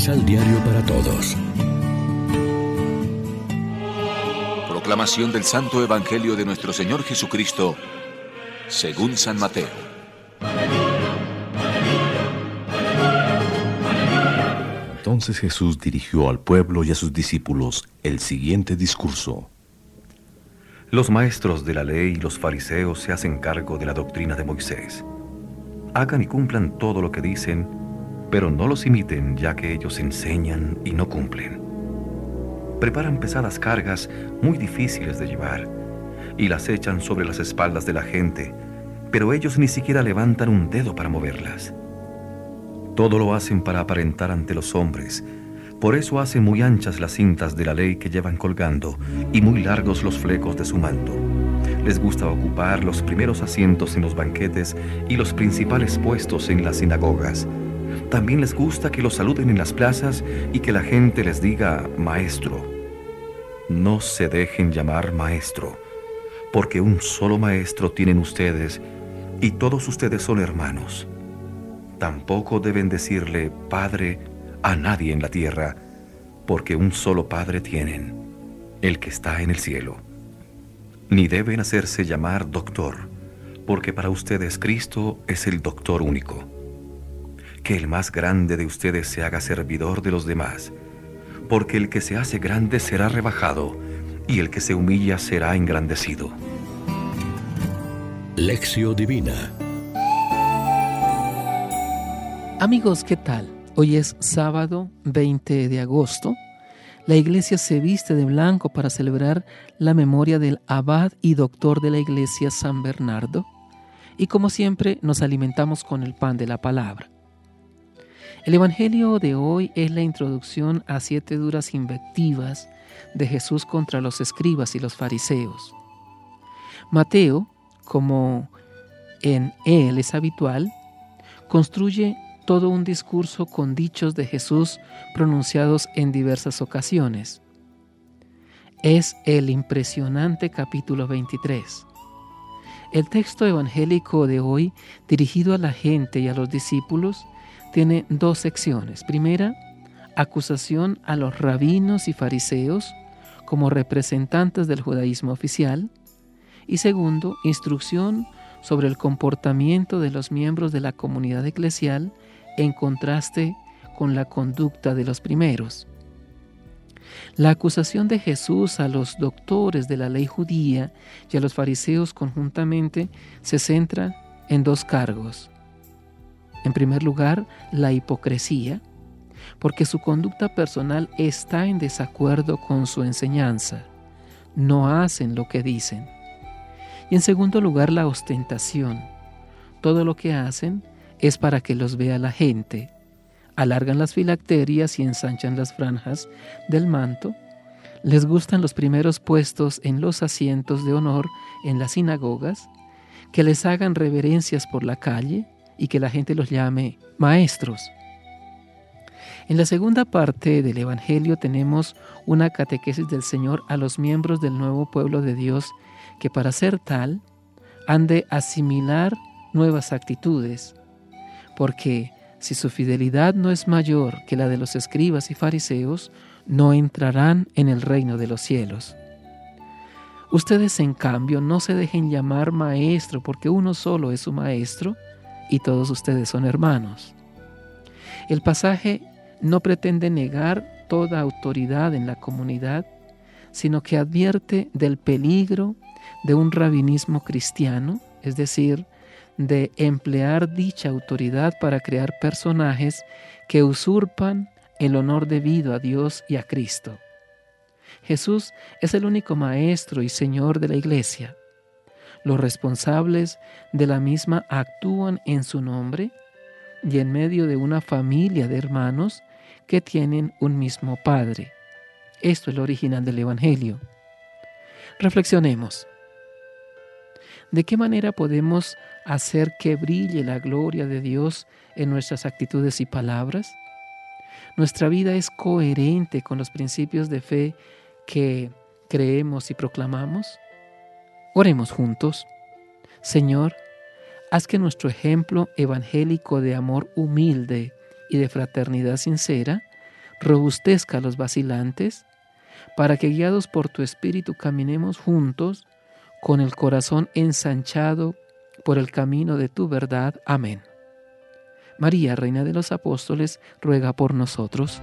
Misal Diario para Todos. Proclamación del Santo Evangelio de nuestro Señor Jesucristo, según San Mateo. Entonces Jesús dirigió al pueblo y a sus discípulos el siguiente discurso. Los maestros de la ley y los fariseos se hacen cargo de la doctrina de Moisés. Hagan y cumplan todo lo que dicen, pero no los imiten ya que ellos enseñan y no cumplen. Preparan pesadas cargas muy difíciles de llevar y las echan sobre las espaldas de la gente, pero ellos ni siquiera levantan un dedo para moverlas. Todo lo hacen para aparentar ante los hombres, por eso hacen muy anchas las cintas de la ley que llevan colgando y muy largos los flecos de su manto. Les gusta ocupar los primeros asientos en los banquetes y los principales puestos en las sinagogas. También les gusta que los saluden en las plazas y que la gente les diga maestro. No se dejen llamar maestro, porque un solo maestro tienen ustedes y todos ustedes son hermanos. Tampoco deben decirle Padre a nadie en la tierra, porque un solo Padre tienen, el que está en el cielo. Ni deben hacerse llamar doctor, porque para ustedes Cristo es el doctor único. Que el más grande de ustedes se haga servidor de los demás, porque el que se hace grande será rebajado, y el que se humilla será engrandecido. Lección Divina Amigos, ¿qué tal? Hoy es sábado 20 de agosto. La iglesia se viste de blanco para celebrar la memoria del abad y doctor de la iglesia San Bernardo. Y como siempre nos alimentamos con el pan de la palabra. El Evangelio de hoy es la introducción a siete duras invectivas de Jesús contra los escribas y los fariseos. Mateo, como en él es habitual, construye todo un discurso con dichos de Jesús pronunciados en diversas ocasiones. Es el impresionante capítulo 23. El texto evangélico de hoy, dirigido a la gente y a los discípulos, tiene dos secciones. Primera, acusación a los rabinos y fariseos como representantes del judaísmo oficial. Y segundo, instrucción sobre el comportamiento de los miembros de la comunidad eclesial en contraste con la conducta de los primeros. La acusación de Jesús a los doctores de la ley judía y a los fariseos conjuntamente se centra en dos cargos. En primer lugar, la hipocresía, porque su conducta personal está en desacuerdo con su enseñanza. No hacen lo que dicen. Y en segundo lugar, la ostentación. Todo lo que hacen es para que los vea la gente. Alargan las filacterias y ensanchan las franjas del manto. Les gustan los primeros puestos en los asientos de honor en las sinagogas, que les hagan reverencias por la calle y que la gente los llame maestros. En la segunda parte del Evangelio tenemos una catequesis del Señor a los miembros del nuevo pueblo de Dios que para ser tal han de asimilar nuevas actitudes, porque si su fidelidad no es mayor que la de los escribas y fariseos, no entrarán en el reino de los cielos. Ustedes, en cambio, no se dejen llamar maestro, porque uno solo es su maestro y todos ustedes son hermanos. El pasaje no pretende negar toda autoridad en la comunidad, sino que advierte del peligro de un rabinismo cristiano, es decir, de emplear dicha autoridad para crear personajes que usurpan el honor debido a Dios y a Cristo. Jesús es el único Maestro y Señor de la Iglesia. Los responsables de la misma actúan en su nombre y en medio de una familia de hermanos que tienen un mismo Padre. Esto es lo original del Evangelio. Reflexionemos. ¿De qué manera podemos hacer que brille la gloria de Dios en nuestras actitudes y palabras? Nuestra vida es coherente con los principios de fe que creemos y proclamamos. Oremos juntos. Señor, haz que nuestro ejemplo evangélico de amor humilde y de fraternidad sincera robustezca a los vacilantes, para que guiados por tu Espíritu caminemos juntos con el corazón ensanchado por el camino de tu verdad. Amén. María, Reina de los Apóstoles, ruega por nosotros.